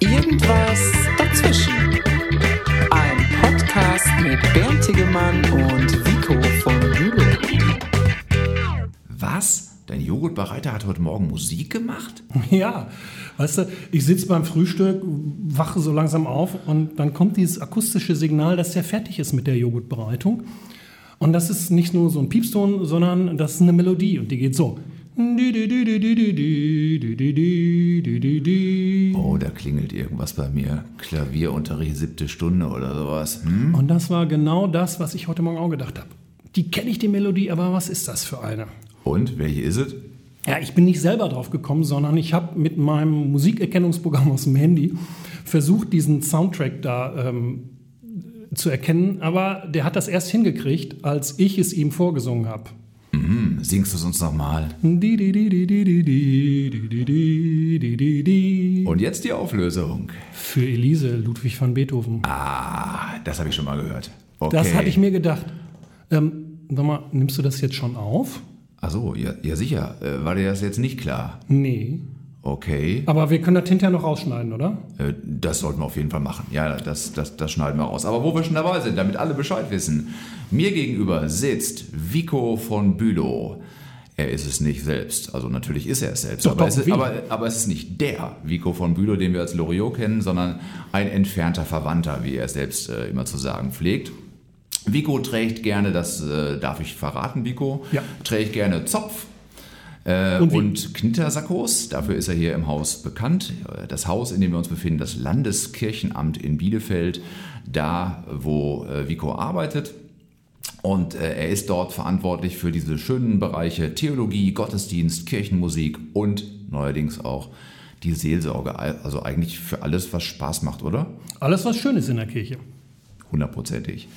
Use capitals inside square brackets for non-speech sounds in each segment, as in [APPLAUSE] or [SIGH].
Irgendwas dazwischen. Ein Podcast mit Bernd Tegemann und Vico von Bülow. Was? Dein Joghurtbereiter hat heute Morgen Musik gemacht? [LAUGHS] Ja, weißt du, ich sitze beim Frühstück, wache so langsam auf und dann kommt dieses akustische Signal, dass der fertig ist mit der Joghurtbereitung. Und das ist nicht nur so ein Piepston, sondern das ist eine Melodie und die geht so. Oh, da klingelt irgendwas bei mir. Klavierunterricht siebte Stunde oder sowas. Hm? Und das war genau das, was ich heute Morgen auch gedacht habe. Die kenne ich, die Melodie, aber was ist das für eine? Und, welche ist es? Ja, ich bin nicht selber drauf gekommen, sondern ich habe mit meinem Musikerkennungsprogramm aus dem Handy versucht, diesen Soundtrack da ähm, zu erkennen, aber der hat das erst hingekriegt, als ich es ihm vorgesungen habe. Hm, singst du es uns nochmal? Und jetzt die Auflösung. Für Elise, Ludwig van Beethoven. Ah, das habe ich schon mal gehört. Okay. Das hatte ich mir gedacht. Ähm, sag mal, nimmst du das jetzt schon auf? Ach so, ja, ja sicher. Äh, war dir das jetzt nicht klar? Nee. Okay. Aber wir können das hinterher noch rausschneiden, oder? Äh, Das sollten wir auf jeden Fall machen. Ja, das, das, das schneiden wir raus. Aber wo wir schon dabei sind, damit alle Bescheid wissen. Mir gegenüber sitzt Vico von Bülow. Er ist es nicht selbst. Also natürlich ist er es selbst. Doch, aber, doch, es ist, aber, aber es ist nicht der Vico von Bülow, den wir als Loriot kennen, sondern ein entfernter Verwandter, wie er es selbst äh, immer zu sagen pflegt. Vico trägt gerne, das äh, darf ich verraten, Vico, Ja. trägt gerne Zopf äh, Und und, Knittersackos. Dafür ist er hier im Haus bekannt. Das Haus, in dem wir uns befinden, das Landeskirchenamt in Bielefeld, da wo äh, Vico arbeitet. Und äh, er ist dort verantwortlich für diese schönen Bereiche Theologie, Gottesdienst, Kirchenmusik und neuerdings auch die Seelsorge. Also eigentlich für alles, was Spaß macht, oder? Alles, was schön ist in der Kirche. Hundertprozentig.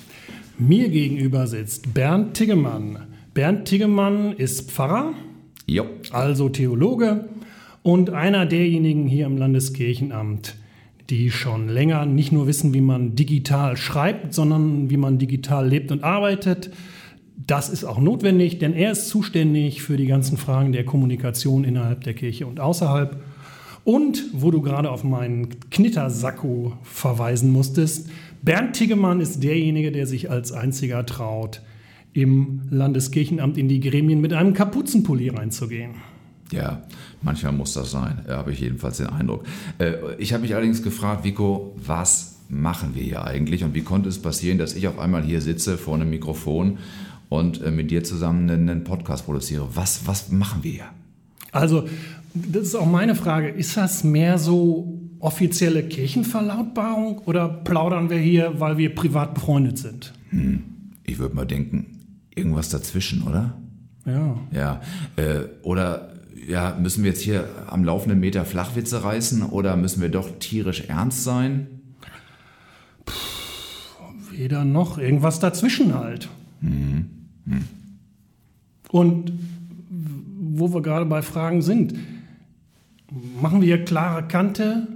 Mir gegenüber sitzt Bernd Tiggemann. Bernd Tiggemann ist Pfarrer, Jo. also Theologe und einer derjenigen hier im Landeskirchenamt, die schon länger nicht nur wissen, wie man digital schreibt, sondern wie man digital lebt und arbeitet. Das ist auch notwendig, denn er ist zuständig für die ganzen Fragen der Kommunikation innerhalb der Kirche und außerhalb. Und wo du gerade auf meinen Knittersacko verweisen musstest, Bernd Tiggemann ist derjenige, der sich als einziger traut, im Landeskirchenamt in die Gremien mit einem Kapuzenpulli reinzugehen. Ja, manchmal muss das sein, äh, habe ich jedenfalls den Eindruck. Äh, Ich habe mich allerdings gefragt, Vico, was machen wir hier eigentlich und wie konnte es passieren, dass ich auf einmal hier sitze vor einem Mikrofon und äh, mit dir zusammen einen Podcast produziere? Was, was machen wir hier? Also, das ist auch meine Frage. Ist das mehr so offizielle Kirchenverlautbarung oder plaudern wir hier, weil wir privat befreundet sind? Ich würde mal denken, irgendwas dazwischen, oder? Ja. Ja, äh, oder ja, müssen wir jetzt hier am laufenden Meter Flachwitze reißen oder müssen wir doch tierisch ernst sein? Weder noch, irgendwas dazwischen halt. Und wo wir gerade bei Fragen sind, machen wir hier klare Kante,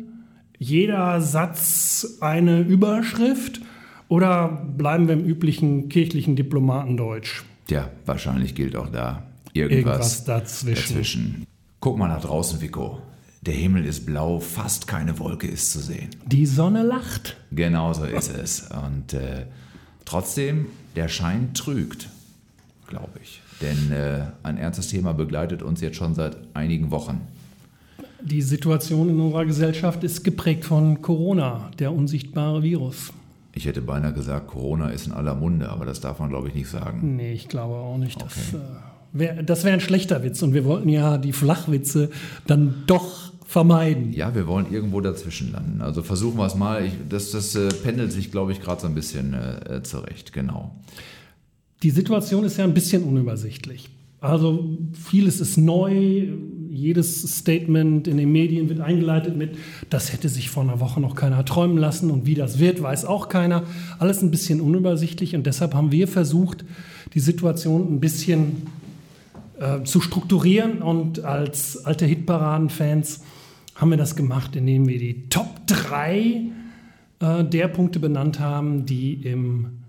jeder Satz eine Überschrift oder bleiben wir im üblichen kirchlichen Diplomatendeutsch? Tja, wahrscheinlich gilt auch da irgendwas, Irgendwas dazwischen. dazwischen. Guck mal nach draußen, Vico. Der Himmel ist blau, fast keine Wolke ist zu sehen. Die Sonne lacht. Genauso ist es. Und äh, trotzdem, der Schein trügt, glaube ich. Denn äh, ein ernstes Thema begleitet uns jetzt schon seit einigen Wochen. Die Situation in unserer Gesellschaft ist geprägt von Corona, der unsichtbare Virus. Ich hätte beinahe gesagt, Corona ist in aller Munde, aber das darf man, glaube ich, nicht sagen. Nee, ich glaube auch nicht. Das, Okay. äh, wär, das wäre ein schlechter Witz und wir wollten ja die Flachwitze dann doch vermeiden. Ja, wir wollen irgendwo dazwischen landen. Also versuchen wir es mal. Ich, das das äh, pendelt sich, glaube ich, gerade so ein bisschen äh, äh, zurecht. Genau. Die Situation ist ja ein bisschen unübersichtlich. Also vieles ist neu, jedes Statement in den Medien wird eingeleitet mit, das hätte sich vor einer Woche noch keiner träumen lassen und wie das wird, weiß auch keiner. Alles ein bisschen unübersichtlich und deshalb haben wir versucht, die Situation ein bisschen äh, zu strukturieren und als alte Hitparaden-Fans haben wir das gemacht, indem wir die Top 3 äh, der Punkte benannt haben, die, im,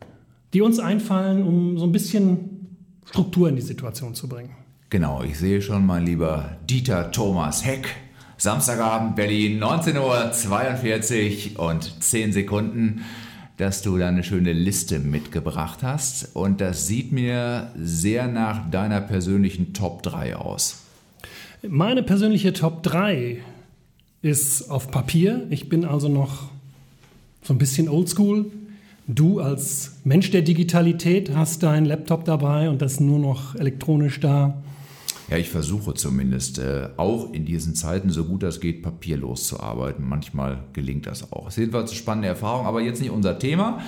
die uns einfallen, um so ein bisschen Struktur in die Situation zu bringen. Genau, ich sehe schon, mein lieber Dieter Thomas Heck Samstagabend Berlin, 19.42 Uhr und 10 Sekunden, dass du da eine schöne Liste mitgebracht hast. Und das sieht mir sehr nach deiner persönlichen Top 3 aus. Meine persönliche Top 3 ist auf Papier. Ich bin also noch so ein bisschen oldschool. Du als Mensch der Digitalität hast deinen Laptop dabei und das nur noch elektronisch da. Ja, ich versuche zumindest äh, auch in diesen Zeiten, so gut das geht, papierlos zu arbeiten. Manchmal gelingt das auch. Es ist jedenfalls eine spannende Erfahrung, aber jetzt nicht unser Thema.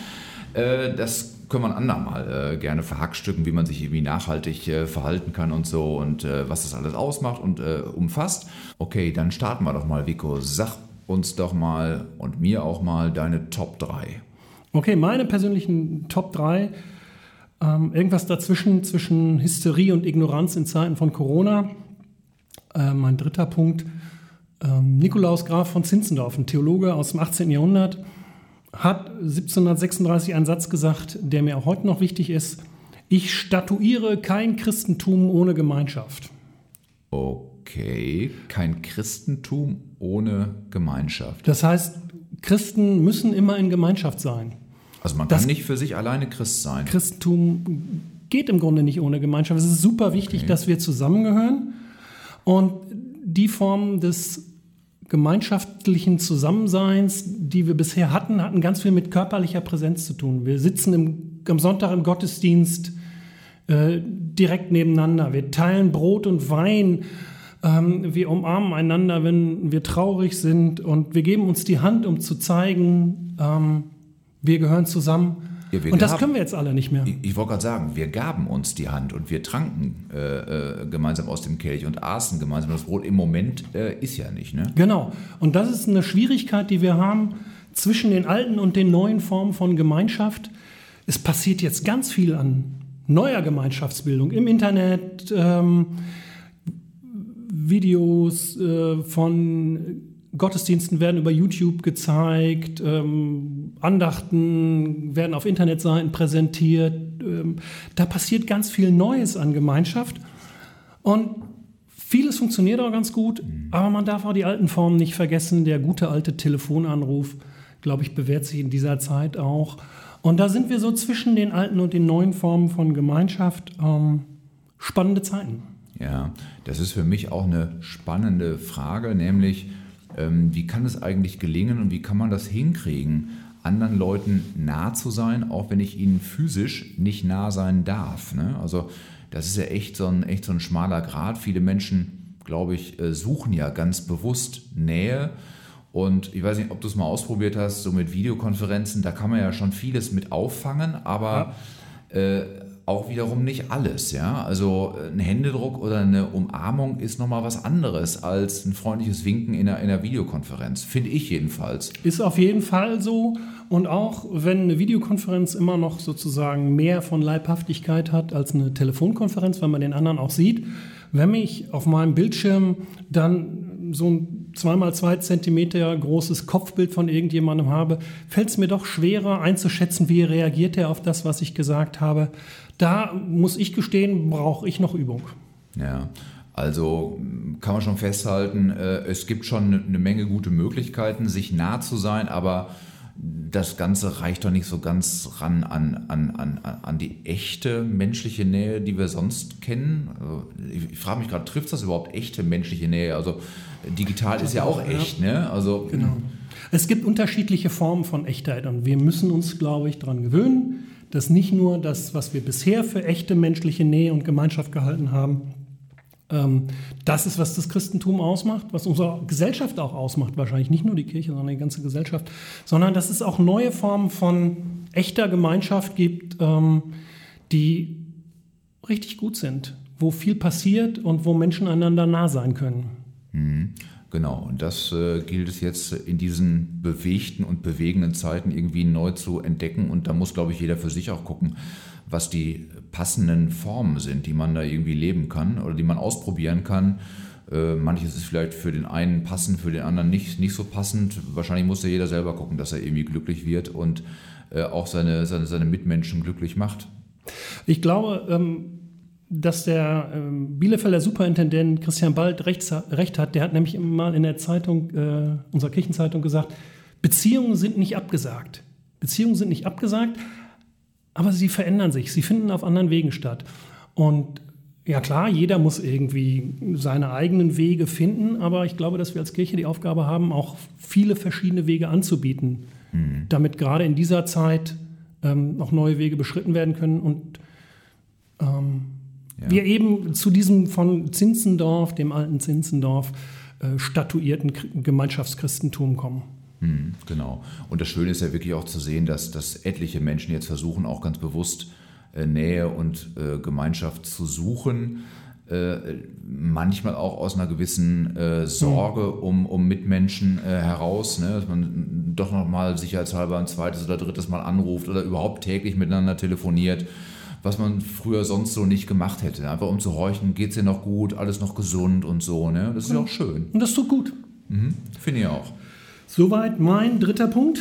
Äh, das können wir ein andermal äh, gerne verhackstücken, wie man sich irgendwie nachhaltig äh, verhalten kann und so und was das alles ausmacht und umfasst. Okay, dann starten wir doch mal, Vico. Sag uns doch mal und mir auch mal deine Top 3. Okay, meine persönlichen Top 3 ähm, irgendwas dazwischen, zwischen Hysterie und Ignoranz in Zeiten von Corona. Äh, mein dritter Punkt, ähm, Nikolaus Graf von Zinzendorf, ein Theologe aus dem 18. Jahrhundert, hat 1736 einen Satz gesagt, der mir auch heute noch wichtig ist. Ich statuiere kein Christentum ohne Gemeinschaft. Okay, kein Christentum ohne Gemeinschaft. Das heißt, Christen müssen immer in Gemeinschaft sein. Also man kann nicht für sich alleine Christ sein. Christentum geht im Grunde nicht ohne Gemeinschaft. Es ist super wichtig, okay. dass wir zusammengehören. Und die Form des gemeinschaftlichen Zusammenseins, die wir bisher hatten, hatten ganz viel mit körperlicher Präsenz zu tun. Wir sitzen im, am Sonntag im Gottesdienst äh, direkt nebeneinander. Wir teilen Brot und Wein. Ähm, wir umarmen einander, wenn wir traurig sind. Und wir geben uns die Hand, um zu zeigen, ähm, wir gehören zusammen. Ja, und das gaben, können wir jetzt alle nicht mehr. Ich, ich wollte gerade sagen, wir gaben uns die Hand und wir tranken äh, äh, gemeinsam aus dem Kelch und aßen gemeinsam das Brot. Im Moment äh, ist ja nicht. Ne? Genau. Und das ist eine Schwierigkeit, die wir haben zwischen den alten und den neuen Formen von Gemeinschaft. Es passiert jetzt ganz viel an neuer Gemeinschaftsbildung im Internet, ähm, Videos äh, von Gottesdiensten werden über YouTube gezeigt, ähm, Andachten werden auf Internetseiten präsentiert. Ähm, da passiert ganz viel Neues an Gemeinschaft. Und vieles funktioniert auch ganz gut, aber man darf auch die alten Formen nicht vergessen. Der gute alte Telefonanruf, glaube ich, bewährt sich in dieser Zeit auch. Und da sind wir so zwischen den alten und den neuen Formen von Gemeinschaft. Ähm, spannende Zeiten. Ja, das ist für mich auch eine spannende Frage, nämlich wie kann es eigentlich gelingen und wie kann man das hinkriegen, anderen Leuten nah zu sein, auch wenn ich ihnen physisch nicht nah sein darf. Ne? Also das ist ja echt so, ein, echt so ein schmaler Grad. Viele Menschen, glaube ich, äh, suchen ja ganz bewusst Nähe. Und ich weiß nicht, ob du es mal ausprobiert hast, so mit Videokonferenzen, da kann man ja schon vieles mit auffangen, aber ja. äh, auch wiederum nicht alles. Ja? Also ein Händedruck oder eine Umarmung ist nochmal was anderes als ein freundliches Winken in einer, in einer Videokonferenz, finde ich jedenfalls. Ist auf jeden Fall so. Und auch wenn eine Videokonferenz immer noch sozusagen mehr von Leibhaftigkeit hat als eine Telefonkonferenz, weil man den anderen auch sieht, wenn mich auf meinem Bildschirm dann so ein zweimal zwei Zentimeter großes Kopfbild von irgendjemandem habe, fällt es mir doch schwerer einzuschätzen, wie reagiert er auf das, was ich gesagt habe. Da muss ich gestehen, brauche ich noch Übung. Ja, also kann man schon festhalten, äh, es gibt schon eine Menge gute Möglichkeiten, sich nah zu sein, aber das Ganze reicht doch nicht so ganz ran an, an, an, an die echte menschliche Nähe, die wir sonst kennen. Also, ich, frage mich gerade, trifft das überhaupt echte menschliche Nähe? Also digital ist ja auch echt, ne? Also, genau. Es gibt unterschiedliche Formen von Echtheit und wir müssen uns, glaube ich, daran gewöhnen, dass nicht nur das, was wir bisher für echte menschliche Nähe und Gemeinschaft gehalten haben, ähm, das ist, was das Christentum ausmacht, was unsere Gesellschaft auch ausmacht, wahrscheinlich nicht nur die Kirche, sondern die ganze Gesellschaft, sondern dass es auch neue Formen von echter Gemeinschaft gibt, ähm, die richtig gut sind, wo viel passiert und wo Menschen einander nah sein können. Mhm. Genau, und das äh, gilt es jetzt in diesen bewegten und bewegenden Zeiten irgendwie neu zu entdecken. Und da muss, glaube ich, jeder für sich auch gucken, was die passenden Formen sind, die man da irgendwie leben kann oder die man ausprobieren kann. Äh, manches ist vielleicht für den einen passend, für den anderen nicht, nicht so passend. Wahrscheinlich muss ja jeder selber gucken, dass er irgendwie glücklich wird und äh, auch seine, seine, seine Mitmenschen glücklich macht. Ich glaube, ähm dass der ähm, Bielefelder Superintendent Christian Bald recht, recht, hat. Der hat nämlich mal in der Zeitung, äh, unserer Kirchenzeitung gesagt, Beziehungen sind nicht abgesagt. Beziehungen sind nicht abgesagt, aber sie verändern sich. Sie finden auf anderen Wegen statt. Und ja klar, jeder muss irgendwie seine eigenen Wege finden, aber ich glaube, dass wir als Kirche die Aufgabe haben, auch viele verschiedene Wege anzubieten, mhm. damit gerade in dieser Zeit ähm, noch neue Wege beschritten werden können und ähm, ja. wir eben zu diesem von Zinzendorf, dem alten Zinzendorf, äh, statuierten Gemeinschaftschristentum kommen. Hm, genau. Und das Schöne ist ja wirklich auch zu sehen, dass, dass etliche Menschen jetzt versuchen, auch ganz bewusst äh, Nähe und äh, Gemeinschaft zu suchen. Äh, manchmal auch aus einer gewissen äh, Sorge hm. um, um Mitmenschen äh, heraus, ne? dass man doch nochmal sicherheitshalber ein zweites oder drittes Mal anruft oder überhaupt täglich miteinander telefoniert was man früher sonst so nicht gemacht hätte. Einfach um zu horchen, geht es dir noch gut, alles noch gesund und so. Ne? Das ist ja auch schön. Und das tut gut. Mhm, Finde ich auch. Soweit mein dritter Punkt.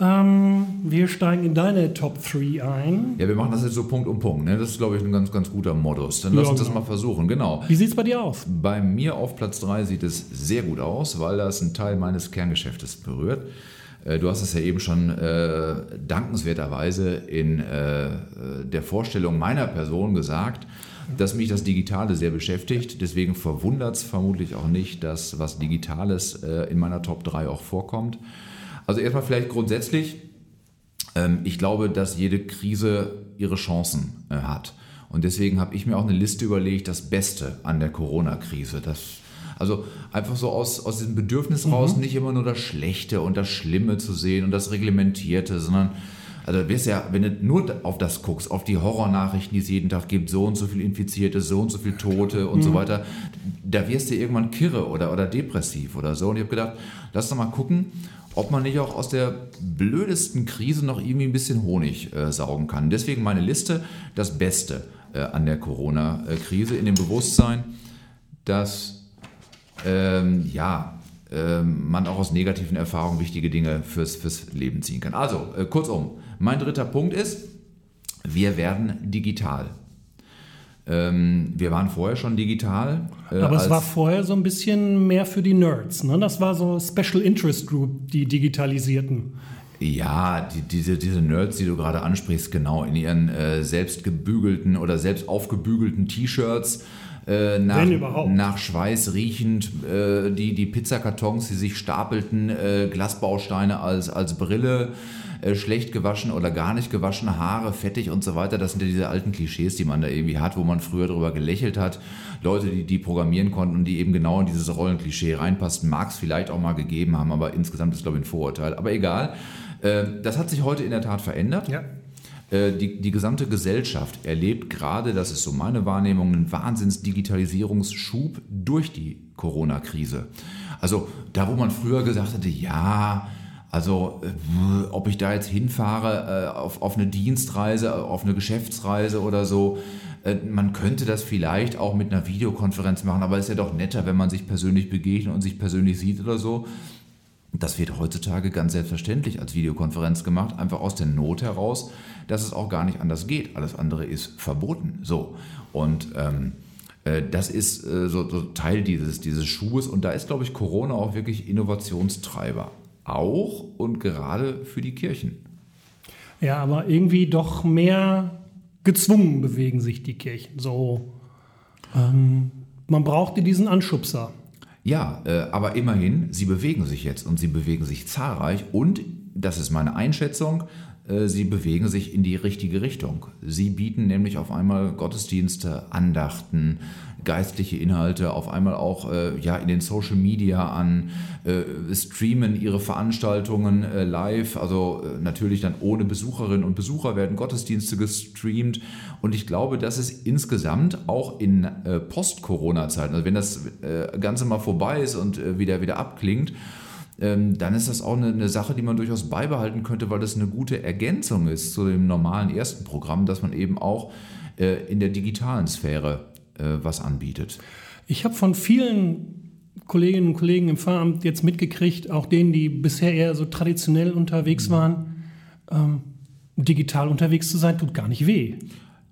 Ähm, wir steigen in deine Top 3 ein. Ja, wir machen das jetzt so Punkt um Punkt. Ne? Das ist, glaube ich, ein ganz, ganz guter Modus. Dann lass ja, uns genau. das mal versuchen. Genau. Wie sieht es bei dir aus? Bei mir auf Platz 3 sieht es sehr gut aus, weil das einen Teil meines Kerngeschäftes berührt. Äh, du hast es ja eben schon äh, dankenswerterweise in äh, der Vorstellung meiner Person gesagt, dass mich das Digitale sehr beschäftigt. Deswegen verwundert es vermutlich auch nicht, dass was Digitales äh, in meiner Top 3 auch vorkommt. Also erstmal vielleicht grundsätzlich, ähm, ich glaube, dass jede Krise ihre Chancen äh, hat. Und deswegen habe ich mir auch eine Liste überlegt, das Beste an der Corona-Krise. Das also einfach so aus, aus diesem Bedürfnis mhm. raus, nicht immer nur das Schlechte und das Schlimme zu sehen und das Reglementierte, sondern also wirst ja, wenn du nur auf das guckst, auf die Horrornachrichten, die es jeden Tag gibt, so und so viel Infizierte, so und so viel Tote und mhm. so weiter, da wirst du irgendwann kirre oder, oder depressiv oder so. Und ich habe gedacht, lass doch mal gucken, ob man nicht auch aus der blödesten Krise noch irgendwie ein bisschen Honig äh, saugen kann. Deswegen meine Liste, das Beste äh, an der Corona-Krise in dem Bewusstsein, dass ähm, ja, ähm, man auch aus negativen Erfahrungen wichtige Dinge fürs, fürs Leben ziehen kann. Also, äh, kurzum, mein dritter Punkt ist, wir werden digital. Ähm, wir waren vorher schon digital. Äh, Aber es war vorher so ein bisschen mehr für die Nerds. Ne? Das war so Special Interest Group, die digitalisierten. Ja, die, diese, diese Nerds, die du gerade ansprichst, genau, in ihren äh, selbst gebügelten oder selbst aufgebügelten T-Shirts äh, nach, nach Schweiß riechend, äh, die, die Pizzakartons, die sich stapelten, äh, Glasbausteine als, als Brille, äh, schlecht gewaschen oder gar nicht gewaschene Haare, fettig und so weiter. Das sind ja diese alten Klischees, die man da irgendwie hat, wo man früher drüber gelächelt hat. Leute, die, die programmieren konnten und die eben genau in dieses Rollenklischee reinpassten, mag es vielleicht auch mal gegeben haben, aber insgesamt ist, glaube ich, ein Vorurteil. Aber egal. Äh, das hat sich heute in der Tat verändert. Ja. Äh, die, die gesamte Gesellschaft erlebt gerade, das ist so meine Wahrnehmung, einen Wahnsinns-Digitalisierungsschub durch die Corona-Krise. Also da, wo man früher gesagt hatte, ja, also äh, ob ich da jetzt hinfahre äh, auf, auf eine Dienstreise, auf eine Geschäftsreise oder so, man könnte das vielleicht auch mit einer Videokonferenz machen, aber es ist ja doch netter, wenn man sich persönlich begegnet und sich persönlich sieht oder so. Das wird heutzutage ganz selbstverständlich als Videokonferenz gemacht, einfach aus der Not heraus, dass es auch gar nicht anders geht. Alles andere ist verboten. So. Und ähm, äh, das ist äh, so, so, Teil dieses, dieses Schubes. Und da ist, glaube ich, Corona auch wirklich Innovationstreiber. Auch und gerade für die Kirchen. Ja, aber irgendwie doch mehr gezwungen bewegen sich die Kirchen. So, ähm, man brauchte diesen Anschubser. Ja, äh, aber immerhin, sie bewegen sich jetzt und sie bewegen sich zahlreich und, das ist meine Einschätzung, sie bewegen sich in die richtige Richtung. Sie bieten nämlich auf einmal Gottesdienste, Andachten, geistliche Inhalte, auf einmal auch äh, ja, in den Social Media an, äh, streamen ihre Veranstaltungen äh, live, also äh, natürlich dann ohne Besucherinnen und Besucher werden Gottesdienste gestreamt. Und ich glaube, dass es insgesamt auch in äh, Post-Corona-Zeiten, also wenn das Ganze mal vorbei ist und wieder, wieder abklingt, ähm, dann ist das auch eine, eine, Sache, die man durchaus beibehalten könnte, weil das eine gute Ergänzung ist zu dem normalen ersten Programm, dass man eben auch äh, in der digitalen Sphäre äh, was anbietet. Ich habe von vielen Kolleginnen und Kollegen im Pfarramt jetzt mitgekriegt, auch denen, die bisher eher so traditionell unterwegs mhm. waren, ähm, digital unterwegs zu sein, tut gar nicht weh.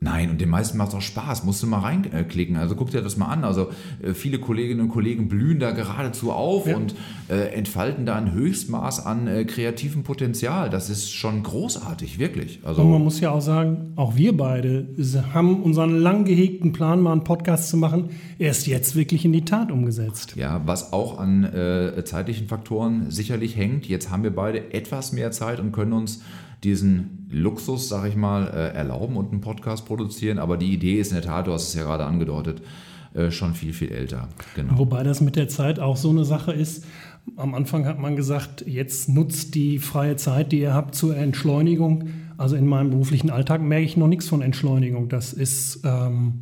Nein, und den meisten macht es auch Spaß. Musst du mal reinklicken. Also guck dir das mal an. Also äh, viele Kolleginnen und Kollegen blühen da geradezu auf Ja. und äh, entfalten da ein Höchstmaß an äh, kreativem Potenzial. Das ist schon großartig, wirklich. Also Und man muss ja auch sagen, auch wir beide haben unseren lang gehegten Plan, mal einen Podcast zu machen, erst jetzt wirklich in die Tat umgesetzt. Ja, was auch an äh, zeitlichen Faktoren sicherlich hängt. Jetzt haben wir beide etwas mehr Zeit und können uns diesen Luxus, sag ich mal, äh, erlauben und einen Podcast produzieren. Aber die Idee ist in der Tat, du hast es ja gerade angedeutet, äh, schon viel, viel älter. Genau. Wobei das mit der Zeit auch so eine Sache ist. Am Anfang hat man gesagt, jetzt nutzt die freie Zeit, die ihr habt, zur Entschleunigung. Also in meinem beruflichen Alltag merke ich noch nichts von Entschleunigung. Das ist ähm,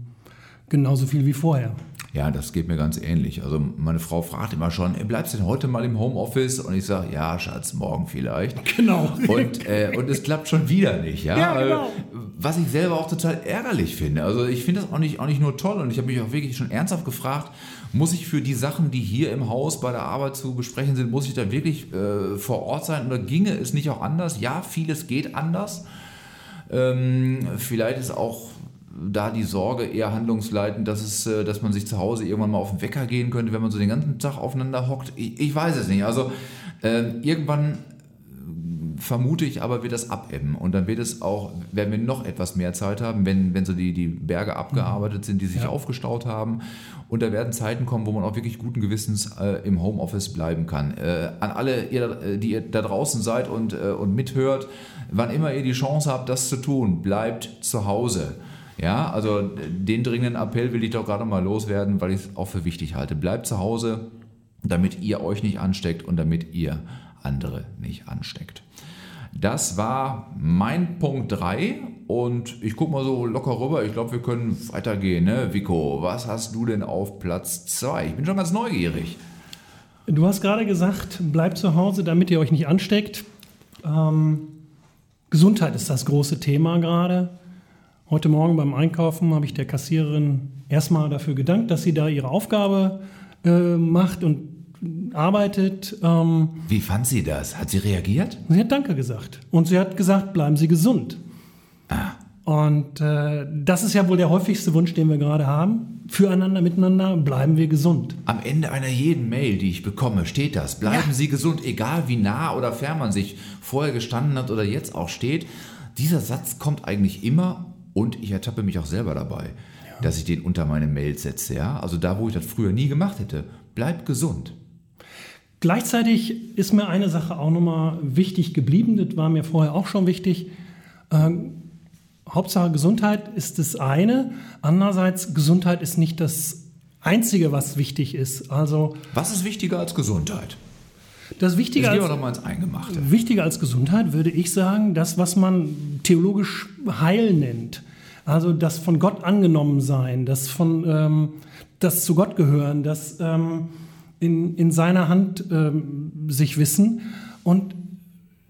genauso viel wie vorher. Ja, das geht mir ganz ähnlich. Also meine Frau fragt immer schon, "Ey, bleibst du denn heute mal im Homeoffice? Und ich sage, ja, Schatz, morgen vielleicht. [LAUGHS] Genau. Und, äh, und es klappt schon wieder nicht. Ja, Ja, genau. Äh, Was ich selber auch total ärgerlich finde. Also ich finde das auch nicht, auch nicht nur toll und ich habe mich auch wirklich schon ernsthaft gefragt, muss ich für die Sachen, die hier im Haus bei der Arbeit zu besprechen sind, muss ich da wirklich äh, vor Ort sein oder ginge es nicht auch anders? Ja, vieles geht anders. Ähm, vielleicht ist auch da die Sorge eher handlungsleitend, dass, es, äh, dass man sich zu Hause irgendwann mal auf den Wecker gehen könnte, wenn man so den ganzen Tag aufeinander hockt. Ich, ich weiß es nicht. Also ähm, irgendwann vermute ich aber, wird das abebben. Und dann wird es auch, werden wir noch etwas mehr Zeit haben, wenn, wenn so die, die Berge abgearbeitet sind, die sich Ja. aufgestaut haben. Und da werden Zeiten kommen, wo man auch wirklich guten Gewissens äh, im Homeoffice bleiben kann. Äh, an alle, ihr, äh, die ihr da draußen seid und, äh, und mithört, wann immer ihr die Chance habt, das zu tun, bleibt zu Hause. Ja, also den dringenden Appell will ich doch gerade mal loswerden, weil ich es auch für wichtig halte. Bleibt zu Hause, damit ihr euch nicht ansteckt und damit ihr andere nicht ansteckt. Das war mein Punkt 3 und ich gucke mal so locker rüber. Ich glaube, wir können weitergehen. Ne? Vico, was hast du denn auf Platz 2? Ich bin schon ganz neugierig. Du hast gerade gesagt, bleibt zu Hause, damit ihr euch nicht ansteckt. Ähm, Gesundheit ist das große Thema gerade. Heute Morgen beim Einkaufen habe ich der Kassiererin erstmal dafür gedankt, dass sie da ihre Aufgabe äh, macht und arbeitet. Ähm, Wie fand sie das? Hat sie reagiert? sie hat Danke gesagt. Und sie hat gesagt, bleiben Sie gesund. Und äh, das ist ja wohl der häufigste Wunsch, den wir gerade haben. Füreinander, miteinander, bleiben wir gesund. Am Ende einer jeden Mail, die ich bekomme, steht das. Bleiben Ja. Sie gesund, egal wie nah oder fern man sich vorher gestanden hat oder jetzt auch steht. Dieser Satz kommt eigentlich immer und ich ertappe mich auch selber dabei, dass ich den unter meine Mails setze. Ja? Also da, wo ich das früher nie gemacht hätte. Bleib gesund. Gleichzeitig ist mir eine Sache auch nochmal wichtig geblieben, das war mir vorher auch schon wichtig. Ähm, Hauptsache Gesundheit ist das eine, andererseits Gesundheit ist nicht das Einzige, was wichtig ist. Also Was ist wichtiger als Gesundheit? Das Jetzt Wichtige gehen wir als, doch mal ins Eingemachte. Wichtiger als Gesundheit würde ich sagen, das, was man theologisch Heil nennt. Also das von Gott angenommen sein, das von ähm, das zu Gott gehören, das ähm, in, in seiner Hand ähm, sich wissen. Und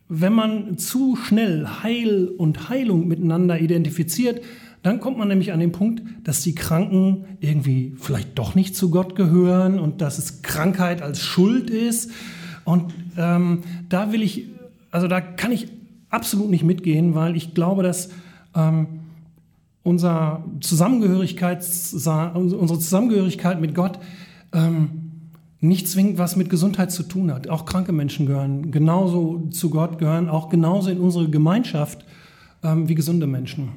wenn man zu schnell Heil und Heilung miteinander identifiziert, dann kommt man nämlich an den Punkt, dass die Kranken irgendwie vielleicht doch nicht zu Gott gehören und dass es Krankheit als Schuld ist. Und ähm, da will ich, also da kann ich absolut nicht mitgehen, weil ich glaube, dass ähm, unser Zusammengehörigkeits, unsere Zusammengehörigkeit mit Gott ähm, nicht zwingend was mit Gesundheit zu tun hat. Auch kranke Menschen gehören genauso zu Gott, gehören auch genauso in unsere Gemeinschaft ähm, wie gesunde Menschen.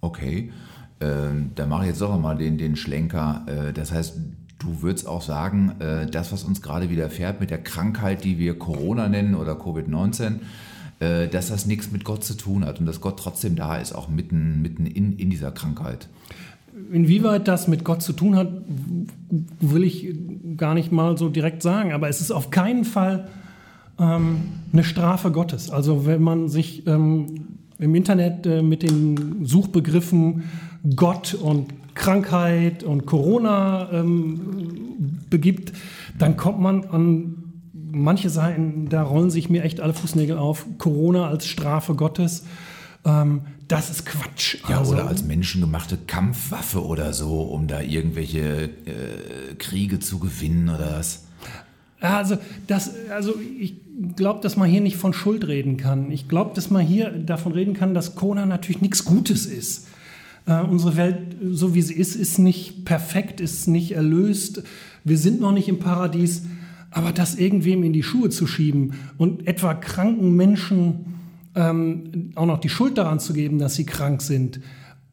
Okay, ähm, dann mache ich jetzt doch nochmal den, den Schlenker. Äh, das heißt, du würdest auch sagen, äh, das, was uns gerade widerfährt mit der Krankheit, die wir Corona nennen oder Covid-19, äh, dass das nichts mit Gott zu tun hat und dass Gott trotzdem da ist, auch mitten, mitten in, in dieser Krankheit. Inwieweit das mit Gott zu tun hat, will ich gar nicht mal so direkt sagen. Aber es ist auf keinen Fall ähm, eine Strafe Gottes. Also wenn man sich ähm, im Internet äh, mit den Suchbegriffen Gott und Krankheit und Corona ähm, begibt, dann kommt man an manche Seiten, da rollen sich mir echt alle Fußnägel auf. Corona als Strafe Gottes. Ähm, das ist Quatsch. Ja, Also- oder als menschengemachte Kampfwaffe oder so, um da irgendwelche äh, Kriege zu gewinnen oder was. Also, das, also ich glaube, dass man hier nicht von Schuld reden kann. Ich glaube, dass man hier davon reden kann, dass Corona natürlich nichts Gutes ist. Äh, unsere Welt, so wie sie ist, ist nicht perfekt, ist nicht erlöst. Wir sind noch nicht im Paradies. Aber das irgendwem in die Schuhe zu schieben und etwa kranken Menschen ähm, auch noch die Schuld daran zu geben, dass sie krank sind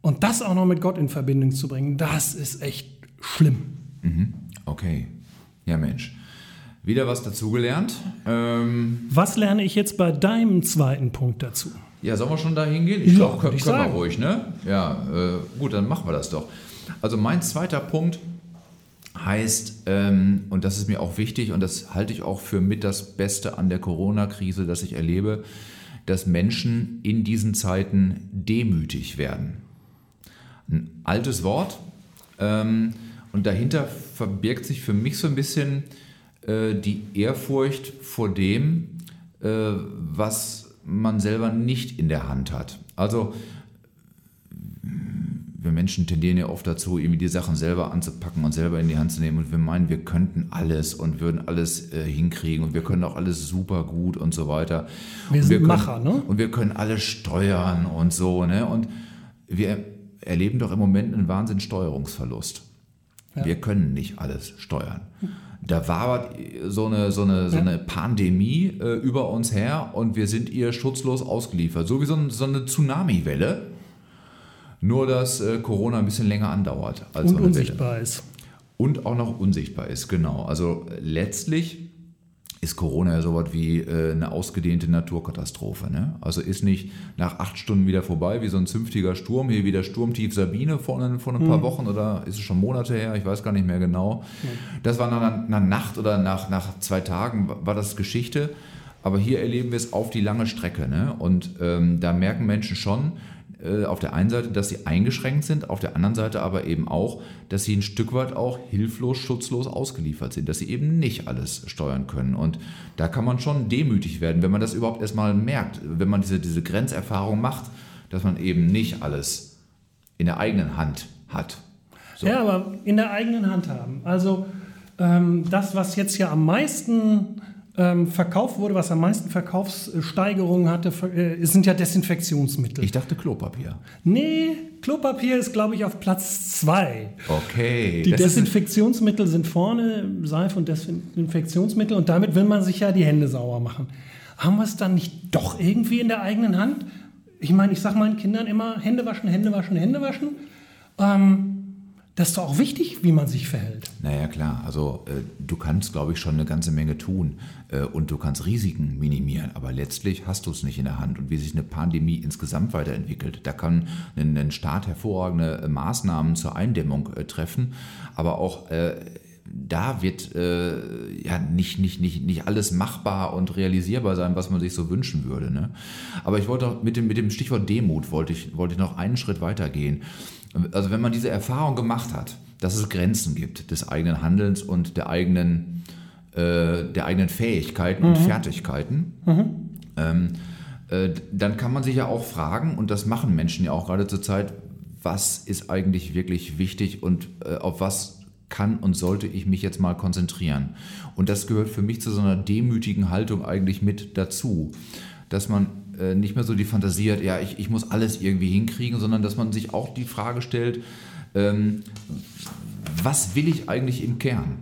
und das auch noch mit Gott in Verbindung zu bringen, das ist echt schlimm. Mhm. Okay. Ja, Mensch. Wieder was dazugelernt. Ähm, was lerne ich jetzt bei deinem zweiten Punkt dazu? Ja, sollen wir schon da hingehen? Ich Ja, glaube, können, können wir ruhig, ne? Ja, äh, gut, dann machen wir das doch. Also mein zweiter Punkt heißt, ähm, und das ist mir auch wichtig und das halte ich auch für mit das Beste an der Corona-Krise, das ich erlebe, dass Menschen in diesen Zeiten demütig werden. Ein altes Wort ähm, und dahinter verbirgt sich für mich so ein bisschen äh, die Ehrfurcht vor dem, äh, was man selber nicht in der Hand hat. Also wir Menschen tendieren ja oft dazu, irgendwie die Sachen selber anzupacken und selber in die Hand zu nehmen. Und wir meinen, wir könnten alles und würden alles äh, hinkriegen und wir können auch alles super gut und so weiter. Wir sind können, Macher, ne? Und wir können alles steuern und so. Ne? Und wir erleben doch im Moment einen Wahnsinnssteuerungsverlust. Ja. Wir können nicht alles steuern. Da wabert so eine, so eine, so eine Pandemie äh, über uns her und wir sind ihr schutzlos ausgeliefert. So wie so, ein, so eine Tsunami-Welle. Nur, dass äh, Corona ein bisschen länger andauert als so Und eine unsichtbar ist. Welle. Und auch noch unsichtbar ist, genau. Also letztlich ist Corona ja sowas wie äh, eine ausgedehnte Naturkatastrophe. Ne? Also ist nicht nach acht Stunden wieder vorbei, wie so ein zünftiger Sturm, hier wieder Sturmtief Sabine vor, ein- vor ein paar Wochen oder ist es schon Monate her, ich weiß gar nicht mehr genau. Das war nach einer, einer Nacht oder nach, nach zwei Tagen war das Geschichte. Aber hier erleben wir es auf die lange Strecke. Ne? Und ähm, da merken Menschen schon, äh, auf der einen Seite, dass sie eingeschränkt sind, auf der anderen Seite aber eben auch, dass sie ein Stück weit auch hilflos, schutzlos ausgeliefert sind, dass sie eben nicht alles steuern können. Und da kann man schon demütig werden, wenn man das überhaupt erstmal merkt, wenn man diese, diese Grenzerfahrung macht, dass man eben nicht alles in der eigenen Hand hat. So. Ja, aber in der eigenen Hand haben. Also ähm, das, was jetzt ja am meisten ähm, verkauft wurde, was am meisten Verkaufssteigerungen hatte, äh, sind ja Desinfektionsmittel. Ich dachte Klopapier. nee, Klopapier ist, glaube ich, auf Platz zwei. Okay. Die Desinfektionsmittel sind vorne, Seife und Desinfektionsmittel, und damit will man sich ja die Hände sauber machen. Haben wir es dann nicht doch irgendwie in der eigenen Hand? Ich meine, ich sage meinen Kindern immer, Hände waschen, Hände waschen, Hände waschen. Ähm, das ist doch auch wichtig, wie man sich verhält. Naja, klar. Also äh, du kannst, glaube ich, schon eine ganze Menge tun äh, und du kannst Risiken minimieren, aber letztlich hast du es nicht in der Hand. Und wie sich eine Pandemie insgesamt weiterentwickelt, da kann ein, ein Staat hervorragende äh, Maßnahmen zur Eindämmung äh, treffen, aber auch äh, da wird äh, ja nicht, nicht, nicht, nicht alles machbar und realisierbar sein, was man sich so wünschen würde. Ne? Aber ich wollte auch mit dem, mit dem Stichwort Demut wollte ich, wollte ich noch einen Schritt weitergehen. Also wenn man diese Erfahrung gemacht hat, dass es Grenzen gibt des eigenen Handelns und der eigenen, äh, der eigenen Fähigkeiten und Fertigkeiten, ähm, äh, dann kann man sich ja auch fragen, und das machen Menschen ja auch gerade zur Zeit, was ist eigentlich wirklich wichtig und äh, auf was kann und sollte ich mich jetzt mal konzentrieren. Und das gehört für mich zu so einer demütigen Haltung eigentlich mit dazu, dass man äh, nicht mehr so die Fantasie hat, ja, ich, ich muss alles irgendwie hinkriegen, sondern dass man sich auch die Frage stellt, ähm, was will ich eigentlich im Kern?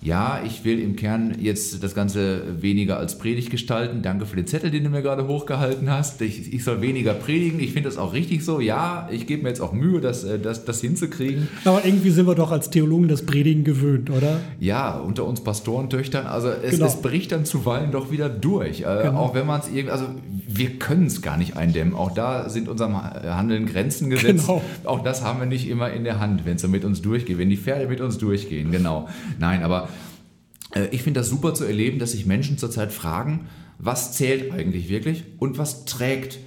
Ja, ich will im Kern jetzt das Ganze weniger als Predigt gestalten. Danke für den Zettel, den du mir gerade hochgehalten hast. Ich, ich soll weniger predigen. Ich finde das auch richtig so. Ja, ich gebe mir jetzt auch Mühe, das, äh, das, das hinzukriegen. Aber irgendwie sind wir doch als Theologen das Predigen gewöhnt, oder? Ja, unter uns Pastorentöchtern, also es, Genau. es bricht dann zuweilen doch wieder durch. Äh, Genau. Auch wenn man es irgendwie, also wir können es gar nicht eindämmen. Auch da sind unserem Handeln Grenzen gesetzt. Genau. Auch das haben wir nicht immer in der Hand, wenn es so mit uns durchgeht, wenn die Pferde mit uns durchgehen, genau. Nein, aber ich finde das super zu erleben, dass sich Menschen zurzeit fragen, was zählt eigentlich wirklich und was trägt,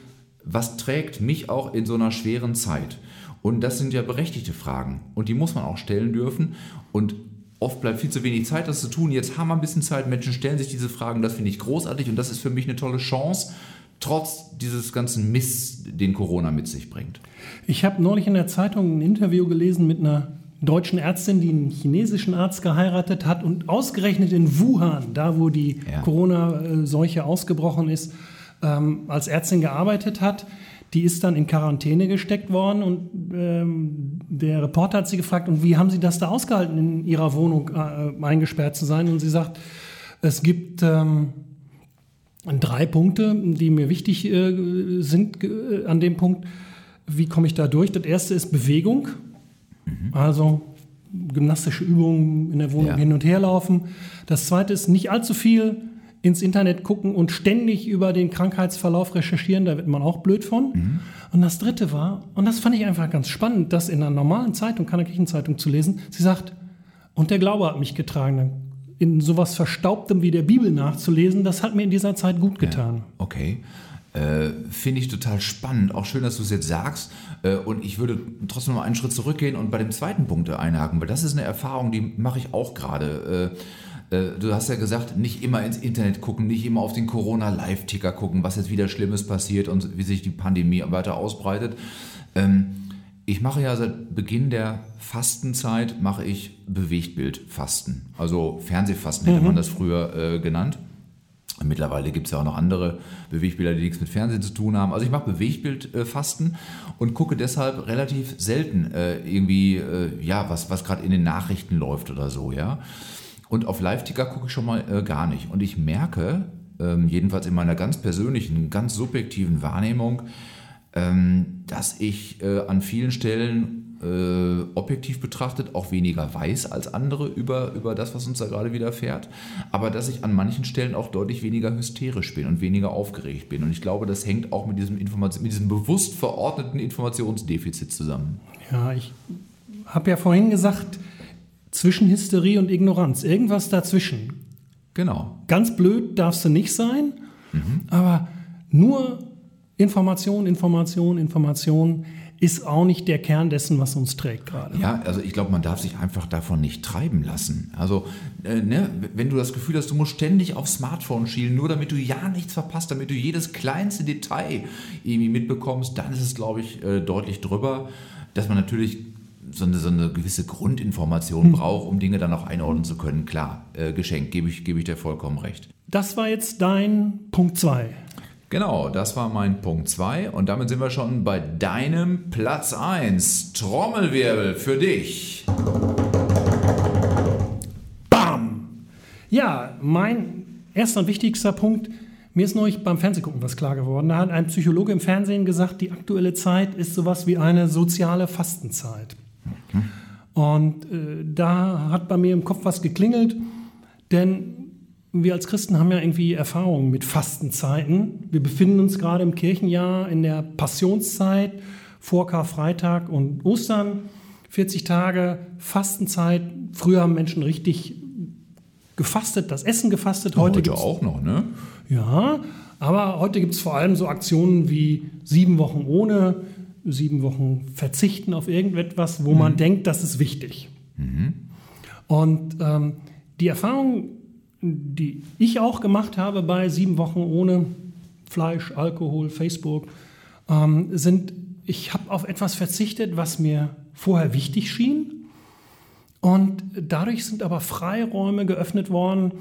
was trägt mich auch in so einer schweren Zeit? Und das sind ja berechtigte Fragen und die muss man auch stellen dürfen und oft bleibt viel zu wenig Zeit, das zu tun. Jetzt haben wir ein bisschen Zeit, Menschen stellen sich diese Fragen, das finde ich großartig und das ist für mich eine tolle Chance, trotz dieses ganzen Miss, den Corona mit sich bringt. Ich habe neulich in der Zeitung ein Interview gelesen mit einer deutschen Ärztin, die einen chinesischen Arzt geheiratet hat und ausgerechnet in Wuhan, da wo die Ja. Corona-Seuche ausgebrochen ist, ähm, als Ärztin gearbeitet hat. Die ist dann in Quarantäne gesteckt worden und ähm, der Reporter hat sie gefragt, und wie haben Sie das da ausgehalten, in Ihrer Wohnung äh, eingesperrt zu sein? Und sie sagt, es gibt ähm, drei Punkte, die mir wichtig äh, sind äh, an dem Punkt. Wie komme ich da durch? Das erste ist Bewegung, mhm. also gymnastische Übungen in der Wohnung ja. hin und her laufen. Das zweite ist nicht allzu viel ins Internet gucken und ständig über den Krankheitsverlauf recherchieren, da wird man auch blöd von. Mhm. Und das dritte war, und das fand ich einfach ganz spannend, das in einer normalen Zeitung, keiner Kirchenzeitung zu lesen, sie sagt, und der Glaube hat mich getragen. In sowas Verstaubtem wie der Bibel nachzulesen, das hat mir in dieser Zeit gut getan. Ja, okay. Äh, Finde ich total spannend. Auch schön, dass du es jetzt sagst. Äh, und ich würde trotzdem noch einen Schritt zurückgehen und bei dem zweiten Punkt einhaken, weil das ist eine Erfahrung, die mache ich auch gerade. Äh, äh, du hast ja gesagt, nicht immer ins Internet gucken, nicht immer auf den Corona-Live-Ticker gucken, was jetzt wieder Schlimmes passiert und wie sich die Pandemie weiter ausbreitet. Ähm, ich mache ja seit Beginn der Fastenzeit mache ich Bewegtbildfasten, also Fernsehfasten hätte mhm. man das früher äh, genannt. Mittlerweile gibt es ja auch noch andere Bewegtbilder, die nichts mit Fernsehen zu tun haben. Also ich mache Bewegtbildfasten und gucke deshalb relativ selten äh, irgendwie, äh, ja, was, was gerade in den Nachrichten läuft oder so, ja. Und auf Live-Ticker gucke ich schon mal äh, gar nicht. Und ich merke, ähm, jedenfalls in meiner ganz persönlichen, ganz subjektiven Wahrnehmung, ähm, dass ich äh, an vielen Stellen äh, objektiv betrachtet auch weniger weiß als andere über, über das, was uns da gerade widerfährt, aber dass ich an manchen Stellen auch deutlich weniger hysterisch bin und weniger aufgeregt bin. Und ich glaube, das hängt auch mit diesem, Information, mit diesem bewusst verordneten Informationsdefizit zusammen. Ja, ich habe ja vorhin gesagt, zwischen Hysterie und Ignoranz. Irgendwas dazwischen. Genau. Ganz blöd darfst du nicht sein, mhm. aber nur Information, Information, Information ist auch nicht der Kern dessen, was uns trägt gerade. Ja, also ich glaube, man darf sich einfach davon nicht treiben lassen. Also, äh, ne, wenn du das Gefühl hast, du musst ständig aufs Smartphone schielen, nur damit du ja nichts verpasst, damit du jedes kleinste Detail irgendwie mitbekommst, dann ist es, glaube ich, äh, deutlich drüber, dass man natürlich so eine, so eine gewisse Grundinformation hm. braucht, um Dinge dann auch einordnen zu können. Klar, äh, Geschenk, gebe ich, gebe ich dir vollkommen recht. Das war jetzt dein Punkt 2. Genau, das war mein Punkt 2 und damit sind wir schon bei deinem Platz 1. Trommelwirbel für dich. Bam! Ja, mein erster und wichtigster Punkt, mir ist neulich beim Fernsehgucken was klar geworden. Da hat ein Psychologe im Fernsehen gesagt, die aktuelle Zeit ist sowas wie eine soziale Fastenzeit. Und äh, da hat bei mir im Kopf was geklingelt, denn wir als Christen haben ja irgendwie Erfahrungen mit Fastenzeiten. Wir befinden uns gerade im Kirchenjahr in der Passionszeit vor Karfreitag und Ostern. 40 Tage Fastenzeit. Früher haben Menschen richtig gefastet, das Essen gefastet. Heute, heute auch noch, ne? Ja, aber heute gibt es vor allem so Aktionen wie sieben Wochen ohne, sieben Wochen verzichten auf irgendetwas, wo mhm. man denkt, das ist wichtig. Mhm. Und ähm, die Erfahrung, die ich auch gemacht habe bei sieben Wochen ohne Fleisch, Alkohol, Facebook, ähm, sind, ich habe auf etwas verzichtet, was mir vorher wichtig schien. Und dadurch sind aber Freiräume geöffnet worden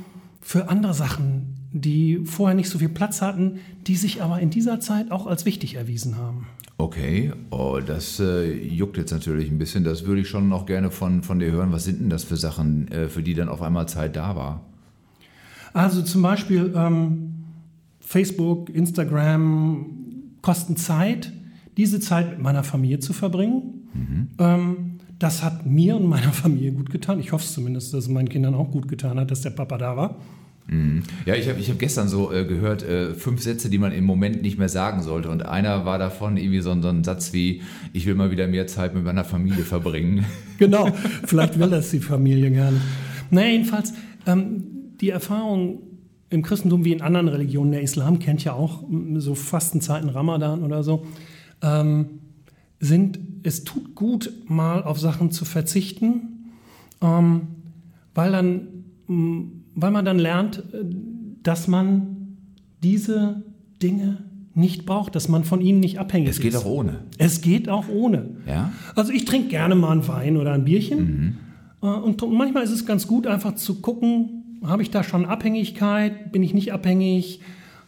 für andere Sachen, die vorher nicht so viel Platz hatten, die sich aber in dieser Zeit auch als wichtig erwiesen haben. Okay, oh, das äh, juckt jetzt natürlich ein bisschen. Das würde ich schon noch gerne von, von dir hören. Was sind denn das für Sachen, äh, für die dann auf einmal Zeit da war? Also zum Beispiel ähm, Facebook, Instagram kosten Zeit, diese Zeit mit meiner Familie zu verbringen. Mhm. Ähm, das hat mir und meiner [LAUGHS] Familie gut getan. Ich hoffe zumindest, dass es meinen Kindern auch gut getan hat, dass der Papa da war. Mhm. Ja, ich habe ich hab gestern so äh, gehört, äh, fünf Sätze, die man im Moment nicht mehr sagen sollte. Und einer war davon irgendwie so, so, ein Satz wie, ich will mal wieder mehr Zeit mit meiner Familie verbringen. [LAUGHS] Genau, vielleicht will das die Familie gar nicht. Naja, jedenfalls, ähm, die Erfahrung im Christentum wie in anderen Religionen, der Islam kennt ja auch so Fastenzeiten, Ramadan oder so, ähm, sind, es tut gut, mal auf Sachen zu verzichten, ähm, weil dann weil man dann lernt, äh, dass man diese Dinge nicht braucht, dass man von ihnen nicht abhängig ist. Es geht ist. auch ohne. Es geht auch ohne. Ja? Also ich trinke gerne mal einen Wein oder ein Bierchen. Mhm. Äh, und manchmal ist es ganz gut, einfach zu gucken, habe ich da schon Abhängigkeit, bin ich nicht abhängig.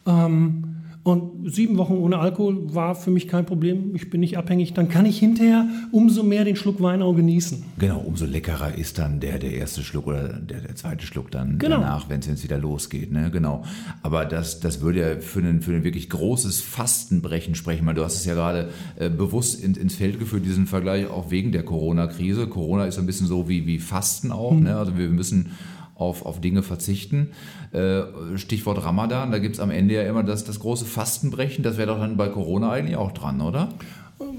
Ähm, Und sieben Wochen ohne Alkohol war für mich kein Problem. Ich bin nicht abhängig. Dann kann ich hinterher umso mehr den Schluck Wein auch genießen. Genau, umso leckerer ist dann der, der erste Schluck oder der, der zweite Schluck dann Genau. danach, wenn es wieder losgeht. Ne? Genau. Aber das, das würde ja für ein, für ein wirklich großes Fastenbrechen sprechen. Weil du hast es ja gerade äh, bewusst in, ins Feld geführt, diesen Vergleich, auch wegen der Corona-Krise. Corona ist ein bisschen so wie, wie Fasten auch. Ne? Also wir müssen auf, auf Dinge verzichten. Äh, Stichwort Ramadan, da gibt es am Ende ja immer das, das große Fastenbrechen. Das wäre doch dann bei Corona eigentlich auch dran, oder?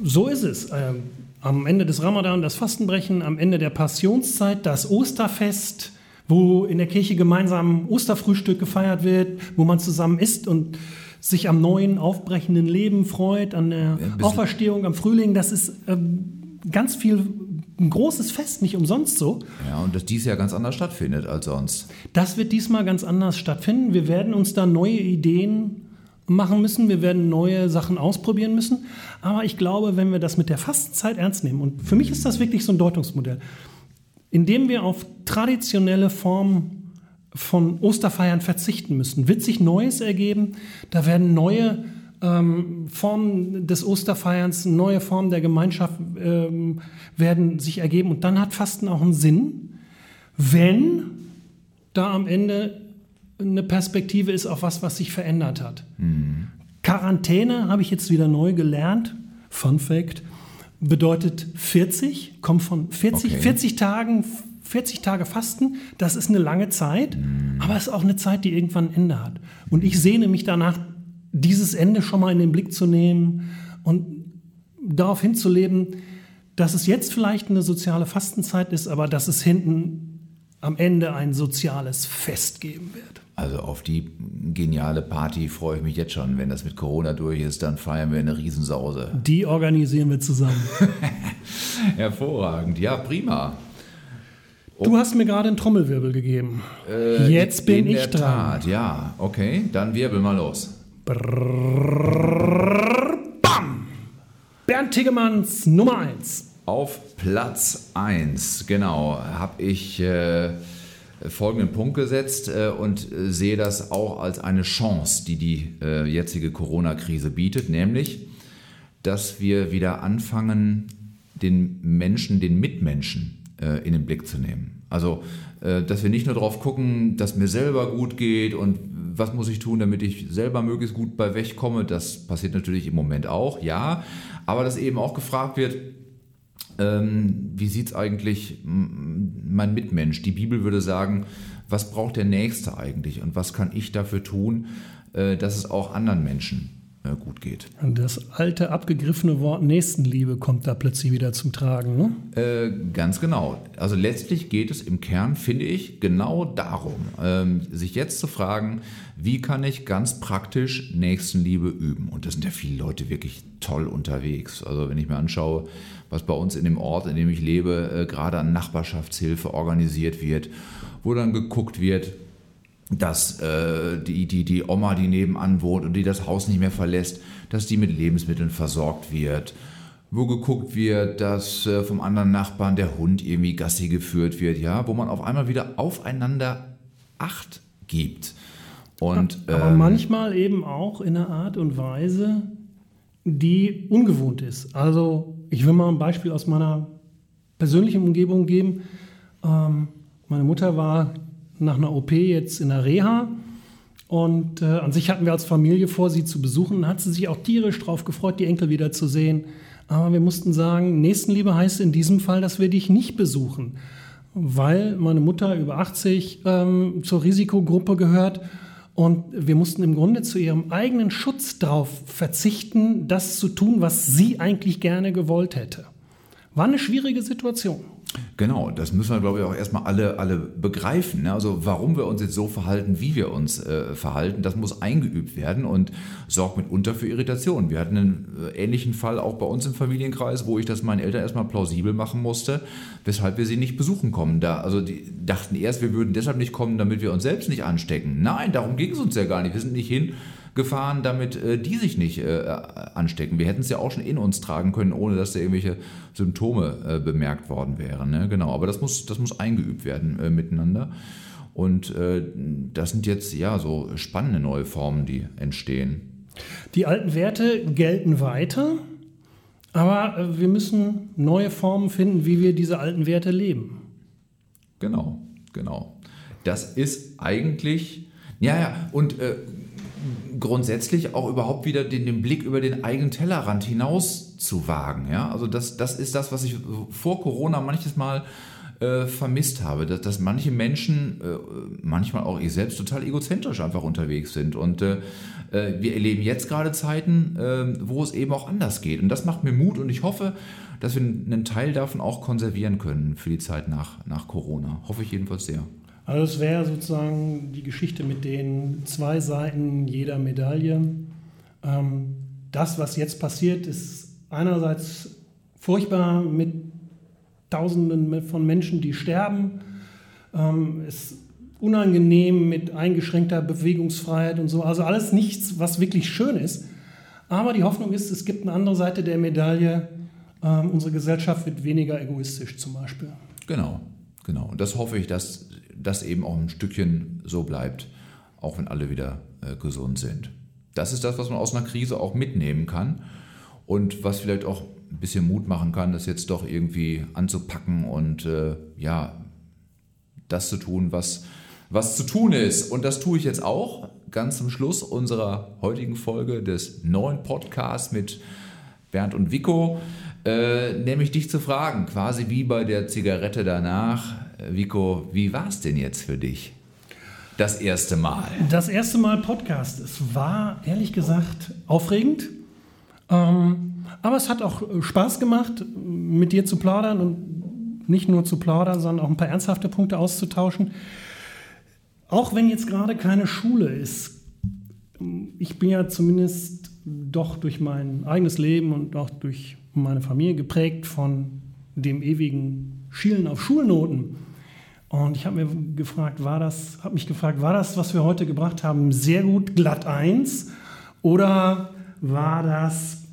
So ist es. Ähm, am Ende des Ramadan das Fastenbrechen, am Ende der Passionszeit das Osterfest, wo in der Kirche gemeinsam Osterfrühstück gefeiert wird, wo man zusammen isst und sich am neuen, aufbrechenden Leben freut, an der Auferstehung, am Frühling. Das ist ähm, ganz viel, ein großes Fest, nicht umsonst so. Ja, und dass dies ja ganz anders stattfindet als sonst. Das wird diesmal ganz anders stattfinden. Wir werden uns da neue Ideen machen müssen. Wir werden neue Sachen ausprobieren müssen. Aber ich glaube, wenn wir das mit der Fastenzeit ernst nehmen, und für mich ist das wirklich so ein Deutungsmodell, indem wir auf traditionelle Formen von Osterfeiern verzichten müssen, wird sich Neues ergeben. Da werden neue ähm, Formen des Osterfeierns, neue Formen der Gemeinschaft ähm, werden sich ergeben. Und dann hat Fasten auch einen Sinn, wenn da am Ende eine Perspektive ist auf was, was sich verändert hat. Quarantäne habe ich jetzt wieder neu gelernt. Fun Fact. Bedeutet 40, kommt von 40, Okay. 40 Tagen, 40 Tage Fasten. Das ist eine lange Zeit, aber es ist auch eine Zeit, die irgendwann ein Ende hat. Und ich sehne mich danach, dieses Ende schon mal in den Blick zu nehmen und darauf hinzuleben, dass es jetzt vielleicht eine soziale Fastenzeit ist, aber dass es hinten am Ende ein soziales Fest geben wird. Also auf die geniale Party freue ich mich jetzt schon. Wenn das mit Corona durch ist, dann feiern wir eine Riesensause. Die organisieren wir zusammen. [LAUGHS] Hervorragend, ja, prima. Du hast mir gerade einen Trommelwirbel gegeben. Jetzt bin Äh, In ich der dran. Tat, ja, okay, dann wirbel mal los. Bernd Tiggemanns Nummer 1. Auf Platz 1, genau, habe ich äh, folgenden Punkt gesetzt äh, und äh, sehe das auch als eine Chance, die die äh, jetzige Corona-Krise bietet, nämlich, dass wir wieder anfangen, den Menschen, den Mitmenschen äh, in den Blick zu nehmen. Also, dass wir nicht nur darauf gucken, dass mir selber gut geht und was muss ich tun, damit ich selber möglichst gut bei wegkomme. Das passiert natürlich im Moment auch, ja. Aber dass eben auch gefragt wird, ähm, wie sieht es eigentlich mein Mitmensch? Die Bibel würde sagen, was braucht der Nächste eigentlich und was kann ich dafür tun, äh, dass es auch anderen Menschen äh, gut geht? Das alte, abgegriffene Wort Nächstenliebe kommt da plötzlich wieder zum Tragen. Ne? Äh, ganz genau. Also letztlich geht es im Kern, finde ich, genau darum, ähm, sich jetzt zu fragen, wie kann ich ganz praktisch Nächstenliebe üben? Und da sind ja viele Leute wirklich toll unterwegs. Also wenn ich mir anschaue, was bei uns in dem Ort, in dem ich lebe, äh, gerade an Nachbarschaftshilfe organisiert wird, wo dann geguckt wird, dass äh, die, die, die Oma, die nebenan wohnt und die das Haus nicht mehr verlässt, dass die mit Lebensmitteln versorgt wird. Wo geguckt wird, dass äh, vom anderen Nachbarn der Hund irgendwie Gassi geführt wird, ja, wo man auf einmal wieder aufeinander Acht gibt. Und Aber ähm, manchmal eben auch in einer Art und Weise, die ungewohnt ist. Also ich will mal ein Beispiel aus meiner persönlichen Umgebung geben. Ähm, meine Mutter war nach einer OP jetzt in der Reha und äh, an sich hatten wir als Familie vor, sie zu besuchen. Dann hat sie sich auch tierisch drauf gefreut, die Enkel wieder zu sehen. Aber wir mussten sagen, Nächstenliebe heißt in diesem Fall, dass wir dich nicht besuchen, weil meine Mutter über 80 ähm, zur Risikogruppe gehört und wir mussten im Grunde zu ihrem eigenen Schutz darauf verzichten, das zu tun, was sie eigentlich gerne gewollt hätte. War eine schwierige Situation. Genau, das müssen wir, glaube ich, auch erstmal alle, alle begreifen. Ne? Also warum wir uns jetzt so verhalten, wie wir uns äh, verhalten, das muss eingeübt werden und sorgt mitunter für Irritation. Wir hatten einen äh, ähnlichen Fall auch bei uns im Familienkreis, wo ich das meinen Eltern erstmal plausibel machen musste, weshalb wir sie nicht besuchen kommen. Da, also die dachten erst, wir würden deshalb nicht kommen, damit wir uns selbst nicht anstecken. Nein, darum ging es uns ja gar nicht. Wir sind nicht hin gefahren, damit äh, die sich nicht äh, anstecken. Wir hätten es ja auch schon in uns tragen können, ohne dass da irgendwelche Symptome äh, bemerkt worden wären. Ne? Genau, aber das muss, das muss eingeübt werden äh, miteinander. Und äh, das sind jetzt ja so spannende neue Formen, die entstehen. Die alten Werte gelten weiter, aber äh, wir müssen neue Formen finden, wie wir diese alten Werte leben. Genau, genau. Das ist eigentlich, ja, ja, und äh, grundsätzlich auch überhaupt wieder den, den, Blick über den eigenen Tellerrand hinaus zu wagen. Ja? Also das, das ist das, was ich vor Corona manches Mal äh, vermisst habe, dass, dass manche Menschen, äh, manchmal auch ich selbst, total egozentrisch einfach unterwegs sind. Und äh, äh wir erleben jetzt gerade Zeiten, äh, wo es eben auch anders geht. Und das macht mir Mut und ich hoffe, dass wir einen Teil davon auch konservieren können für die Zeit nach, nach Corona. Hoffe ich jedenfalls sehr. Also es wäre sozusagen die Geschichte mit den zwei Seiten jeder Medaille. Ähm, das, was jetzt passiert, ist einerseits furchtbar mit Tausenden von Menschen, die sterben. Ähm, ist unangenehm mit eingeschränkter Bewegungsfreiheit und so. Also alles nichts, was wirklich schön ist. Aber die Hoffnung ist, es gibt eine andere Seite der Medaille. Ähm, unsere Gesellschaft wird weniger egoistisch zum Beispiel. Genau, genau. Und das hoffe ich, dass das eben auch ein Stückchen so bleibt, auch wenn alle wieder äh, gesund sind. Das ist das, was man aus einer Krise auch mitnehmen kann und was vielleicht auch ein bisschen Mut machen kann, das jetzt doch irgendwie anzupacken und äh, ja, das zu tun, was, was zu tun ist. Und das tue ich jetzt auch ganz zum Schluss unserer heutigen Folge des neuen Podcasts mit Bernd und Vico, äh, nämlich dich zu fragen, quasi wie bei der Zigarette danach, Vico, wie war es denn jetzt für dich? Das erste Mal. Das erste Mal Podcast. Es war ehrlich gesagt aufregend. Ähm, aber es hat auch äh, Spaß gemacht, mit dir zu plaudern und nicht nur zu plaudern, sondern auch ein paar ernsthafte Punkte auszutauschen. Auch wenn jetzt gerade keine Schule ist. Ich bin ja zumindest doch durch mein eigenes Leben und auch durch meine Familie geprägt von dem ewigen Schielen auf Schulnoten. Und ich habe mir gefragt, war das, habe mich gefragt, war das, was wir heute gebracht haben, sehr gut glatt eins oder war das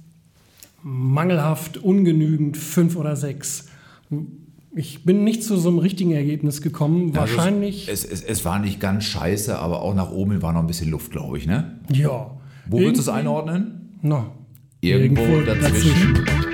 mangelhaft, ungenügend fünf oder sechs? Ich bin nicht zu so einem richtigen Ergebnis gekommen. Also Wahrscheinlich. Es, es, es, war nicht ganz scheiße, aber auch nach oben war noch ein bisschen Luft, glaube ich, ne? Ja. Wo würdest du es einordnen? Na, irgendwo, irgendwo dazwischen. dazwischen.